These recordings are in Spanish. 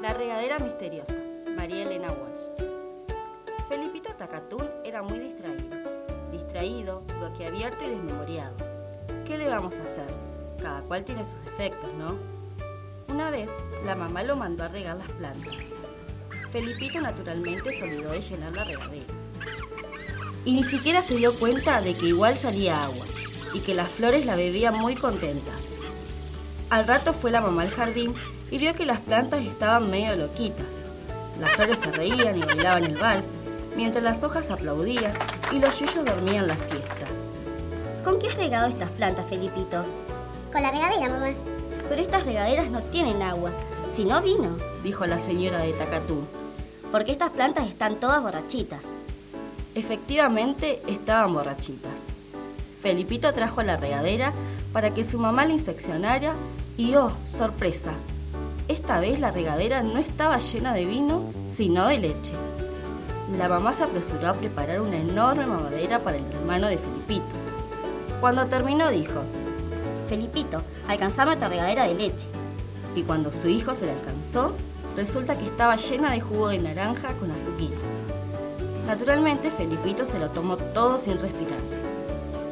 La regadera misteriosa, María Elena Walsh. Felipito Tacatún era muy distraído. Distraído, boquiabierto y desmemoriado. ¿Qué le vamos a hacer? Cada cual tiene sus defectos, ¿no? Una vez, la mamá lo mandó a regar las plantas. Felipito naturalmente se olvidó de llenar la regadera. Y ni siquiera se dio cuenta de que igual salía agua y que las flores la bebían muy contentas. Al rato fue la mamá al jardín y vio que las plantas estaban medio loquitas. Las flores se reían y bailaban el vals, mientras las hojas aplaudían y los yuyos dormían la siesta. ¿Con qué has regado estas plantas, Felipito? Con la regadera, mamá. Pero estas regaderas no tienen agua, sino vino, dijo la señora de Tacatú. Porque estas plantas están todas borrachitas. Efectivamente, estaban borrachitas. Felipito trajo la regadera para que su mamá la inspeccionara y, oh, sorpresa, esta vez la regadera no estaba llena de vino, sino de leche. La mamá se apresuró a preparar una enorme mamadera para el hermano de Felipito. Cuando terminó dijo, Felipito, alcanzame otra regadera de leche. Y cuando su hijo se la alcanzó, resulta que estaba llena de jugo de naranja con azuquita. Naturalmente, Felipito se lo tomó todo sin respirar.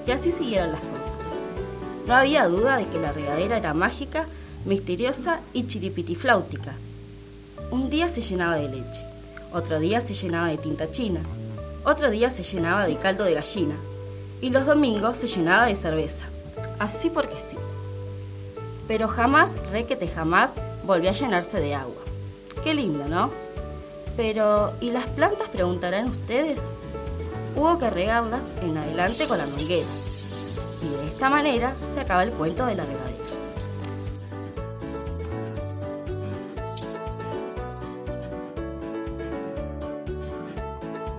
Y así siguieron las cosas. No había duda de que la regadera era mágica, misteriosa y chiripitifláutica. Un día se llenaba de leche, otro día se llenaba de tinta china, otro día se llenaba de caldo de gallina y los domingos se llenaba de cerveza. Así porque sí. Pero jamás, requete jamás, volvió a llenarse de agua. Qué lindo, ¿no? Pero, ¿y las plantas? Preguntarán ustedes. Hubo que regarlas en adelante con la manguera. Y de esta manera se acaba el cuento de la regadera.